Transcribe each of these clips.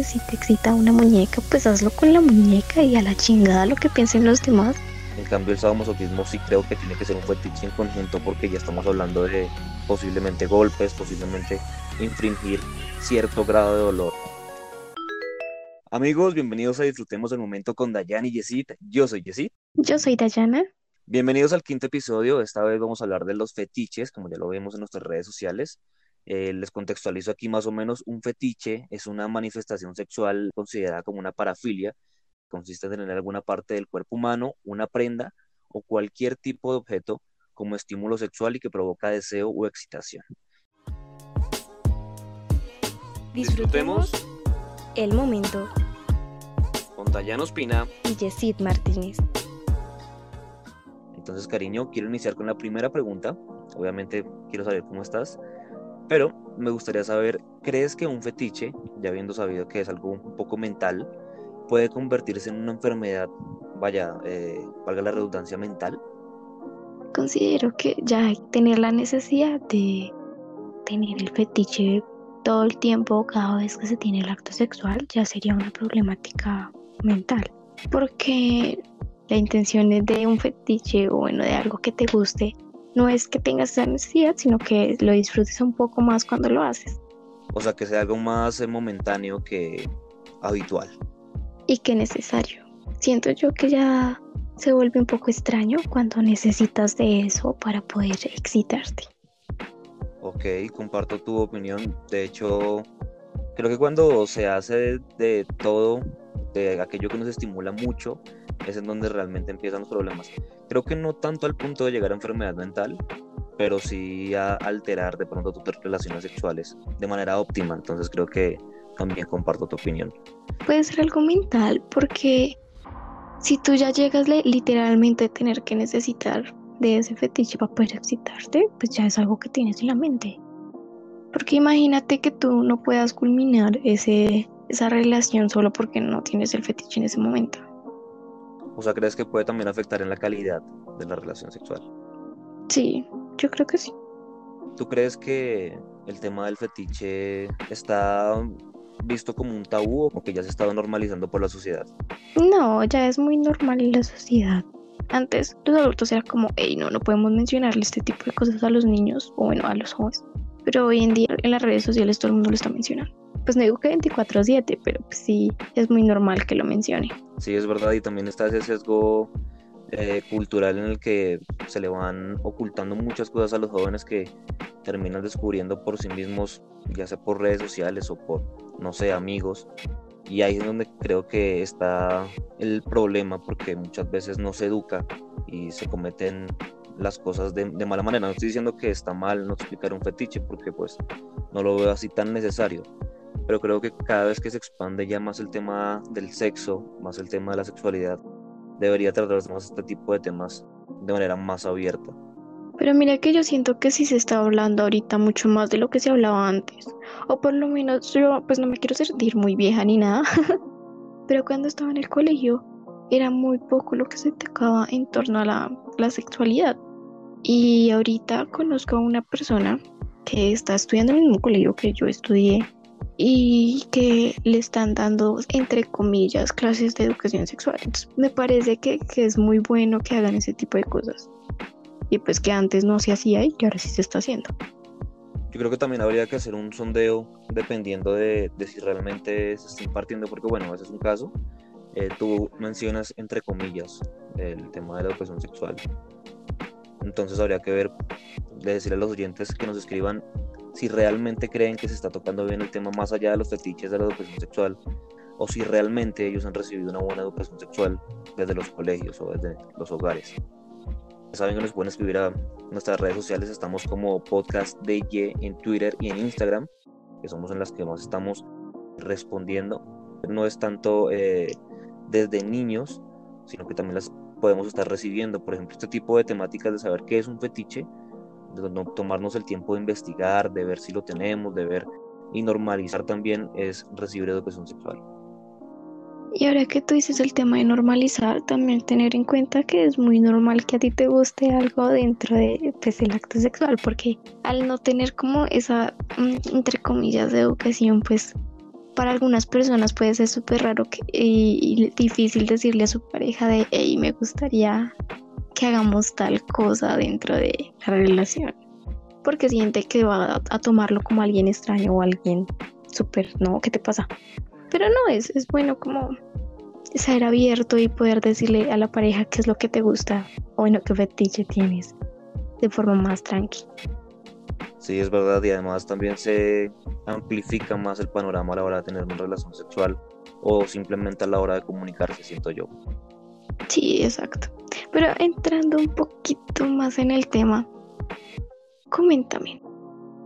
Si te excita una muñeca, pues hazlo con la muñeca y a la chingada lo que piensen los demás. En cambio, el sadomasoquismo sí creo que tiene que ser un fetiche en conjunto porque ya estamos hablando de posiblemente golpes, posiblemente infringir cierto grado de dolor. Amigos, bienvenidos a Disfrutemos el Momento con Dayan y Yesid. Yo soy Yesid. Yo soy Dayana. Bienvenidos al quinto episodio. Esta vez vamos a hablar de los fetiches, como ya lo vemos en nuestras redes sociales. Eh, les contextualizo aquí más o menos. Un fetiche es una manifestación sexual considerada como una parafilia. Consiste en tener alguna parte del cuerpo humano, una prenda o cualquier tipo de objeto como estímulo sexual y que provoca deseo o excitación. Disfrutemos el momento con Dayana Ospina y Yesid Martínez. Entonces, cariño, quiero iniciar con la primera pregunta. Obviamente quiero saber cómo estás, pero me gustaría saber, ¿crees que un fetiche, ya habiendo sabido que es algo un poco mental, puede convertirse en una enfermedad, vaya, eh, valga la redundancia mental? Considero que ya tener la necesidad de tener el fetiche todo el tiempo, cada vez que se tiene el acto sexual, ya sería una problemática mental. Porque la intención de un fetiche o bueno, de algo que te guste, no es que tengas esa necesidad, sino que lo disfrutes un poco más cuando lo haces. O sea, que sea algo más eh, momentáneo que habitual. Y que necesario. Siento yo que ya se vuelve un poco extraño cuando necesitas de eso para poder excitarte. Ok, comparto tu opinión. De hecho, creo que cuando se hace de, todo, de aquello que nos estimula mucho, es en donde realmente empiezan los problemas. Creo que no tanto al punto de llegar a enfermedad mental, pero sí a alterar de pronto tus relaciones sexuales de manera óptima. Entonces creo que también comparto tu opinión. Puede ser algo mental, porque si tú ya llegas literalmente a tener que necesitar de ese fetiche para poder excitarte, pues ya es algo que tienes en la mente. Porque imagínate que tú no puedas culminar ese, esa relación solo porque no tienes el fetiche en ese momento. O sea, ¿crees que puede también afectar en la calidad de la relación sexual? Sí, yo creo que sí. ¿Tú crees que el tema del fetiche está visto como un tabú o que ya se ha estado normalizando por la sociedad? No, ya es muy normal en la sociedad. Antes los adultos era como, hey, no, no podemos mencionarle este tipo de cosas a los niños o bueno, a los jóvenes. Pero hoy en día en las redes sociales todo el mundo lo está mencionando. Pues no digo que 24/7, pero pues sí es muy normal que lo mencione. Sí, es verdad, y también está ese sesgo eh, cultural en el que se le van ocultando muchas cosas a los jóvenes que terminan descubriendo por sí mismos, ya sea por redes sociales o por, no sé, amigos, y ahí es donde creo que está el problema, porque muchas veces no se educa y se cometen las cosas de, mala manera. No estoy diciendo que está mal no explicar un fetiche, porque pues no lo veo así tan necesario. Pero creo que cada vez que se expande ya más el tema del sexo, más el tema de la sexualidad, debería tratarse más este tipo de temas de manera más abierta. Pero mira que yo siento que sí se está hablando ahorita mucho más de lo que se hablaba antes. O por lo menos yo pues no me quiero sentir muy vieja ni nada. Pero cuando estaba en el colegio era muy poco lo que se tocaba en torno a la, la sexualidad. Y ahorita conozco a una persona que está estudiando en el mismo colegio que yo estudié y que le están dando, entre comillas, clases de educación sexual. Entonces, me parece que, que es muy bueno que hagan ese tipo de cosas y pues que antes no se hacía y que ahora sí se está haciendo. Yo creo que también habría que hacer un sondeo dependiendo de, de si realmente se está impartiendo, porque bueno, ese es un caso. Eh, tú mencionas entre comillas el tema de la educación sexual. Entonces habría que ver, de decirle a los oyentes que nos escriban si realmente creen que se está tocando bien el tema más allá de los fetiches de la educación sexual o si realmente ellos han recibido una buena educación sexual desde los colegios o desde los hogares. Saben que nos pueden escribir a nuestras redes sociales. Estamos como podcast DJ en Twitter y en Instagram, que somos en las que más estamos respondiendo. No es tanto eh, desde niños, sino que también las podemos estar recibiendo. Por ejemplo, este tipo de temáticas de saber qué es un fetiche, de no tomarnos el tiempo de investigar, de ver si lo tenemos, de ver y normalizar también es recibir educación sexual. Y ahora que tú dices el tema de normalizar, también tener en cuenta que es muy normal que a ti te guste algo dentro de pues, el acto sexual, porque al no tener como esa, mm, entre comillas, de educación, pues para algunas personas puede ser súper raro y, difícil decirle a su pareja de, hey, me gustaría que hagamos tal cosa dentro de la relación. Porque siente que va a, tomarlo como alguien extraño o alguien súper, no, ¿qué te pasa? Pero no, es, es bueno como ser abierto y poder decirle a la pareja qué es lo que te gusta o bueno, qué fetiche tienes de forma más tranquila. Sí, es verdad, y además también se amplifica más el panorama a la hora de tener una relación sexual o simplemente a la hora de comunicarse, siento yo. Sí, exacto. Pero entrando un poquito más en el tema, coméntame,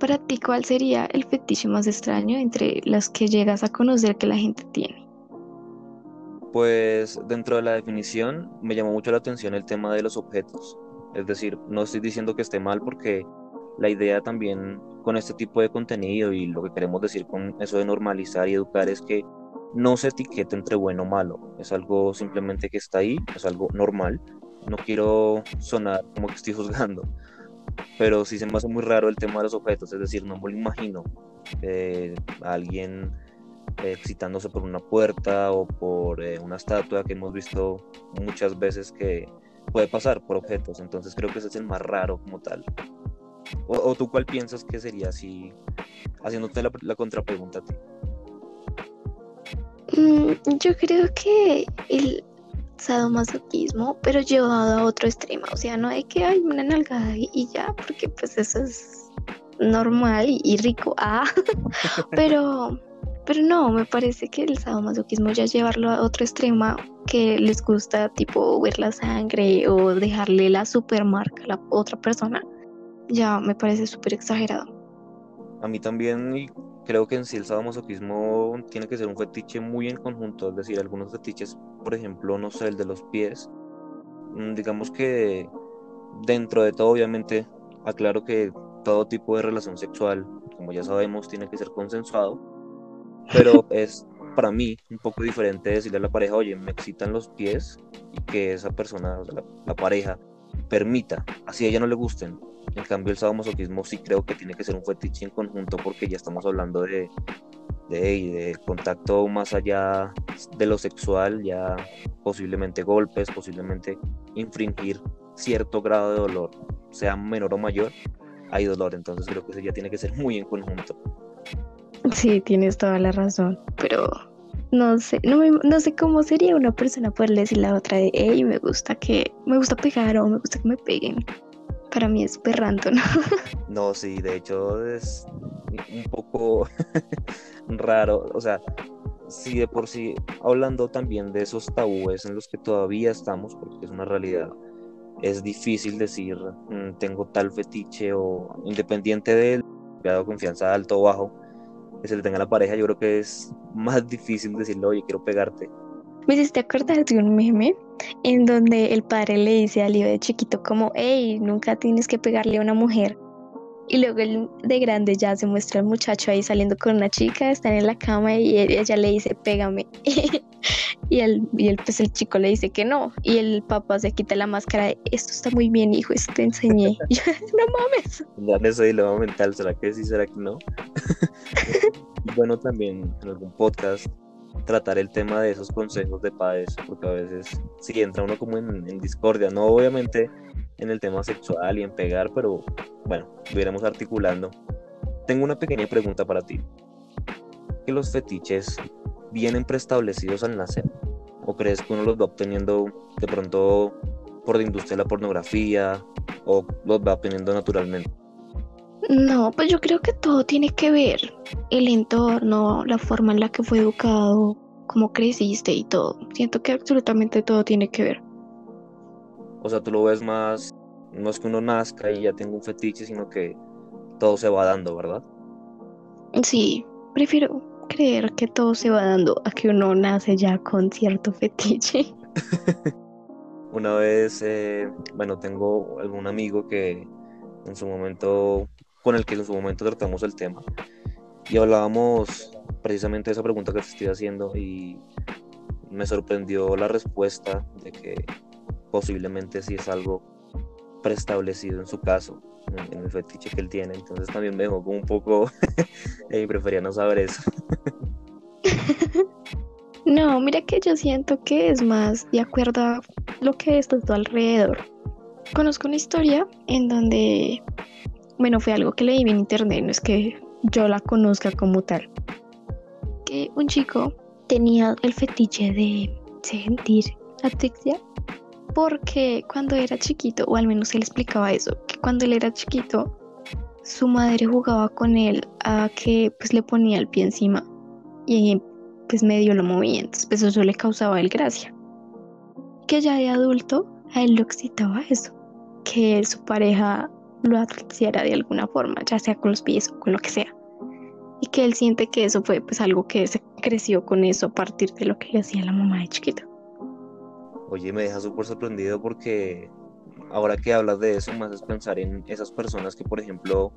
para ti, ¿cuál sería el fetiche más extraño entre las que llegas a conocer que la gente tiene? Pues dentro de la definición me llamó mucho la atención el tema de los objetos. Es decir, no estoy diciendo que esté mal porque la idea también con este tipo de contenido y lo que queremos decir con eso de normalizar y educar es que no se etiquete entre bueno o malo, es algo simplemente que está ahí, es algo normal. No quiero sonar como que estoy juzgando, pero sí se me hace muy raro el tema de los objetos, es decir, no me lo imagino eh, alguien eh, excitándose por una puerta o por eh, una estatua que hemos visto muchas veces que puede pasar por objetos, entonces creo que ese es el más raro como tal. ¿O, tú cuál piensas que sería así, haciéndote la, la contrapregunta a ti? Mm, yo creo que el sadomasoquismo, pero llevado a otro extremo, o sea, no hay que hay una nalgada y, ya, porque pues eso es normal y, rico, ah, pero, pero no, me parece que el sadomasoquismo ya llevarlo a otro extremo que les gusta tipo ver la sangre o dejarle la supermarca a la otra persona, ya me parece súper exagerado. A mí también, creo que en sí el sadomasoquismo tiene que ser un fetiche muy en conjunto, es decir, algunos fetiches, por ejemplo, no sé, el de los pies, mm, digamos que dentro de todo, obviamente, aclaro que todo tipo de relación sexual, como ya sabemos, tiene que ser consensuado, pero es para mí un poco diferente decirle a la pareja, oye, me excitan los pies y que esa persona, la, la pareja, permita, así a ella no le gusten, en cambio, el sadomasoquismo sí creo que tiene que ser un fetiche en conjunto porque ya estamos hablando de, de, contacto más allá de lo sexual, ya posiblemente golpes, posiblemente infringir cierto grado de dolor, sea menor o mayor, hay dolor. Entonces creo que eso ya tiene que ser muy en conjunto. Sí, tienes toda la razón, pero no sé, no, no sé cómo sería una persona poderle decir la otra de, hey, me gusta que, me gusta pegar o me gusta que me peguen para mí es perrando, ¿no? No, sí, de hecho es un poco raro, o sea, sí de por sí, hablando también de esos tabúes en los que todavía estamos, porque es una realidad, es difícil decir, mm, tengo tal fetiche o independiente de él, dado confianza alto o bajo, que se le tenga la pareja, yo creo que es más difícil decirle, oye, quiero pegarte, me hiciste acordar de un meme en donde el padre le dice al hijo de chiquito como, hey, nunca tienes que pegarle a una mujer. Y luego el de grande ya se muestra el muchacho ahí saliendo con una chica, están en la cama y ella le dice, pégame. y, el, y el, pues el chico le dice que no. Y el papá se quita la máscara de, esto está muy bien, hijo, esto te enseñé. yo, no mames. Ya ese dilema mental, ¿será que sí, será que no? bueno, también en algún podcast tratar el tema de esos consejos de padres, porque a veces sí entra uno como en, discordia, no obviamente en el tema sexual y en pegar, pero bueno, lo articulando. Tengo una pequeña pregunta para ti. ¿Que los fetiches vienen preestablecidos al nacer? ¿O crees que uno los va obteniendo de pronto por la industria de la pornografía o los va obteniendo naturalmente? No, pues yo creo que todo tiene que ver. El entorno, la forma en la que fue educado, cómo creciste y todo. Siento que absolutamente todo tiene que ver. O sea, tú lo ves más, no es que uno nazca y ya tenga un fetiche, sino que todo se va dando, ¿verdad? Sí, prefiero creer que todo se va dando a que uno nace ya con cierto fetiche. Una vez, eh, bueno, tengo algún amigo que en su momento con el que en su momento tratamos el tema. Y hablábamos precisamente de esa pregunta que te estoy haciendo y me sorprendió la respuesta de que posiblemente sí es algo preestablecido en su caso, en, el fetiche que él tiene. Entonces también me dejó como un poco y prefería no saber eso. no, mira que yo siento que es más de acuerdo a lo que está a alrededor. Conozco una historia en donde, bueno, fue algo que leí en internet, no es que yo la conozca como tal. Que un chico tenía el fetiche de sentir asfixia porque cuando era chiquito, o al menos él explicaba eso, que cuando él era chiquito, su madre jugaba con él a que pues le ponía el pie encima y pues medio lo movía, entonces pues, eso le causaba el gracia. Que ya de adulto a él lo excitaba eso, que su pareja lo asfixiara de alguna forma, ya sea con los pies o con lo que sea. Y que él siente que eso fue pues algo que se creció con eso a partir de lo que le hacía la mamá de chiquito. Oye, me deja súper sorprendido porque ahora que hablas de eso, más es pensar en esas personas que, por ejemplo,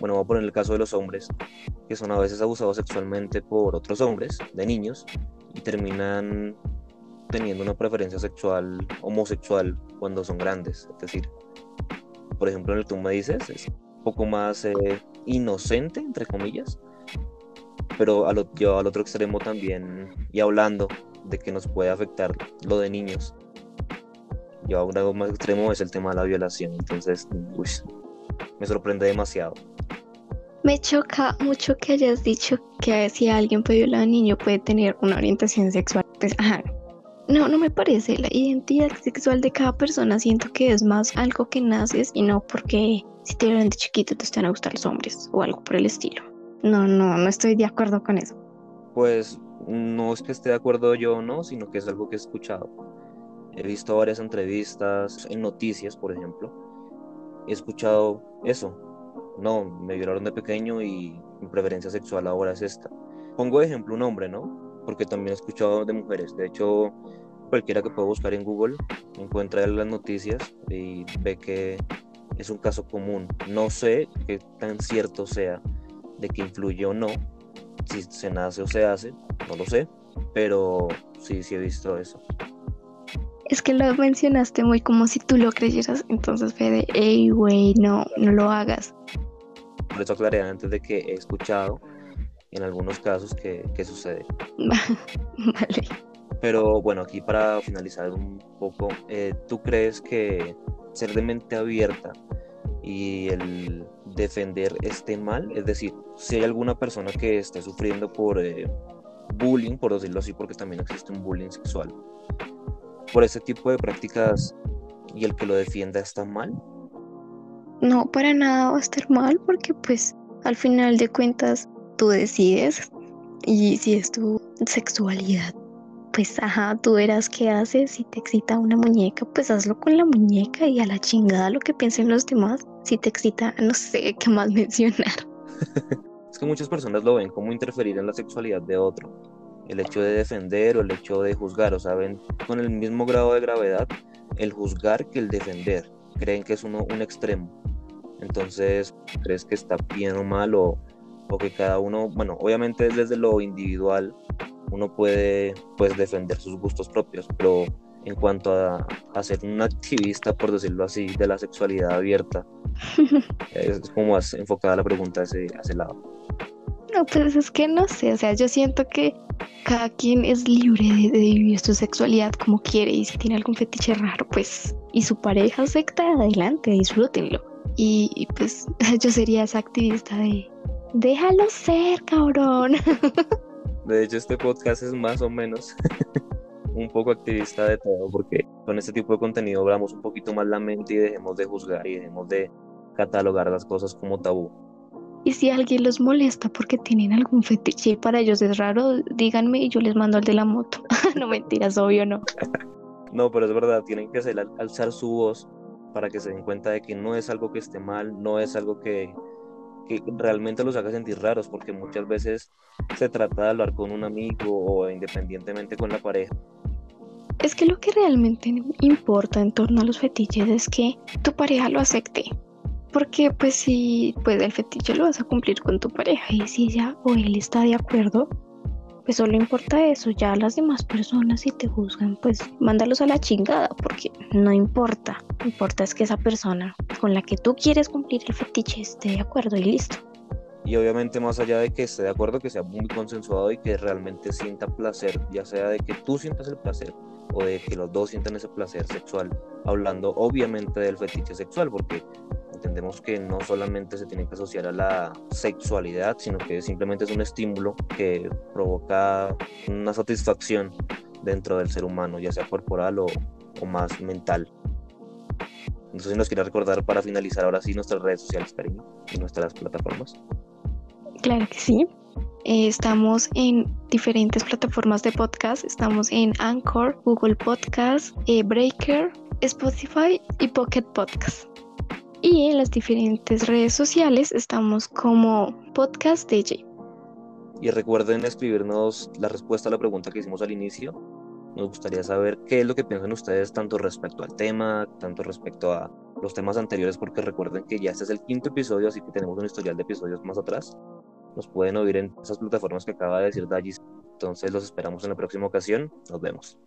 bueno, voy a poner el caso de los hombres, que son a veces abusados sexualmente por otros hombres, de niños, y terminan teniendo una preferencia sexual homosexual cuando son grandes. Es decir, por ejemplo, en el que tú me dices, es un poco más eh, inocente, entre comillas, pero yo al otro extremo también, y hablando de que nos puede afectar lo de niños. Y a un grado más extremo es el tema de la violación. Entonces, me sorprende demasiado. Me choca mucho que hayas dicho que si alguien puede violar a un niño puede tener una orientación sexual. Pues, ajá. No, no me parece. La identidad sexual de cada persona siento que es más algo que naces y no porque si te violan de chiquito te están a gustar los hombres o algo por el estilo. No, no, no estoy de acuerdo con eso. Pues no es que esté de acuerdo yo no, sino que es algo que he escuchado. He visto varias entrevistas en noticias, por ejemplo. He escuchado eso. No, me violaron de pequeño y mi preferencia sexual ahora es esta. Pongo de ejemplo un hombre, ¿no? Porque también he escuchado de mujeres. De hecho, cualquiera que pueda buscar en Google encuentra las noticias y ve que es un caso común. No sé qué tan cierto sea de que influye o no, si se nace o se hace, no lo sé, pero sí, sí he visto eso. Es que lo mencionaste muy como si tú lo creyeras, entonces fue de, hey, güey, no, no lo hagas. Por eso aclaré antes de que he escuchado en algunos casos que, sucede. vale. Pero bueno, aquí para finalizar un poco, eh, ¿tú crees que ser de mente abierta y el defender esté mal? Es decir, si hay alguna persona que esté sufriendo por eh, bullying, por decirlo así, porque también existe un bullying sexual, por ese tipo de prácticas y el que lo defienda está mal? No, para nada va a estar mal porque pues al final de cuentas tú decides y si es tu sexualidad, pues ajá, tú verás qué haces, si te excita una muñeca, pues hazlo con la muñeca y a la chingada lo que piensen los demás, si te excita, no sé qué más mencionar. es que muchas personas lo ven como interferir en la sexualidad de otro. El hecho de defender o el hecho de juzgar, o saben, con el mismo grado de gravedad, el juzgar que el defender. Creen que es uno un extremo. Entonces, ¿crees que está bien o mal o, o que cada uno, bueno, obviamente desde lo individual uno puede pues defender sus gustos propios, pero en cuanto a, a ser un activista, por decirlo así, de la sexualidad abierta, es como más enfocada la pregunta a ese, ese lado. No, pues es que no sé, o sea, yo siento que cada quien es libre de, de, vivir su sexualidad como quiere y si tiene algún fetiche raro, pues, y su pareja acepta, adelante, disfrútenlo. Y, y pues yo sería esa activista de, déjalo ser, cabrón. De hecho, este podcast es más o menos un poco activista de todo, porque con este tipo de contenido abramos un poquito más la mente y dejemos de juzgar y dejemos de catalogar las cosas como tabú. Y si alguien los molesta porque tienen algún fetiche y para ellos es raro, díganme y yo les mando al de la moto. no mentiras, obvio no. no, pero es verdad, tienen que hacer, alzar su voz para que se den cuenta de que no es algo que esté mal, no es algo que, que realmente los haga sentir raros, porque muchas veces se trata de hablar con un amigo o independientemente con la pareja. Es que lo que realmente importa en torno a los fetiches es que tu pareja lo acepte. Porque pues si pues el fetiche lo vas a cumplir con tu pareja y si ella o él está de acuerdo, pues solo importa eso, ya las demás personas si te juzgan, pues mándalos a la chingada, porque no importa, importa es que esa persona con la que tú quieres cumplir el fetiche esté de acuerdo y listo. y obviamente más allá de que esté de acuerdo, que sea muy consensuado y que realmente sienta placer, ya sea de que tú sientas el placer o de que los dos sientan ese placer sexual, hablando obviamente del fetiche sexual, porque entendemos que no solamente se tiene que asociar a la sexualidad, sino que simplemente es un estímulo que provoca una satisfacción dentro del ser humano, ya sea corporal o, o más mental. Entonces nos quiere recordar para finalizar ahora sí nuestras redes sociales, cariño, y nuestras plataformas. Claro que sí. Eh, estamos en diferentes plataformas de podcast. Estamos en Anchor, Google Podcast, eh, Breaker, Spotify y Pocket Podcast. Y en las diferentes redes sociales estamos como Podcast DJ. Y recuerden escribirnos la respuesta a la pregunta que hicimos al inicio. Nos gustaría saber qué es lo que piensan ustedes tanto respecto al tema, tanto respecto a los temas anteriores, porque recuerden que ya este es el quinto episodio, así que tenemos un historial de episodios más atrás nos pueden oír en esas plataformas que acaba de decir Dallis. Entonces los esperamos en la próxima ocasión. Nos vemos.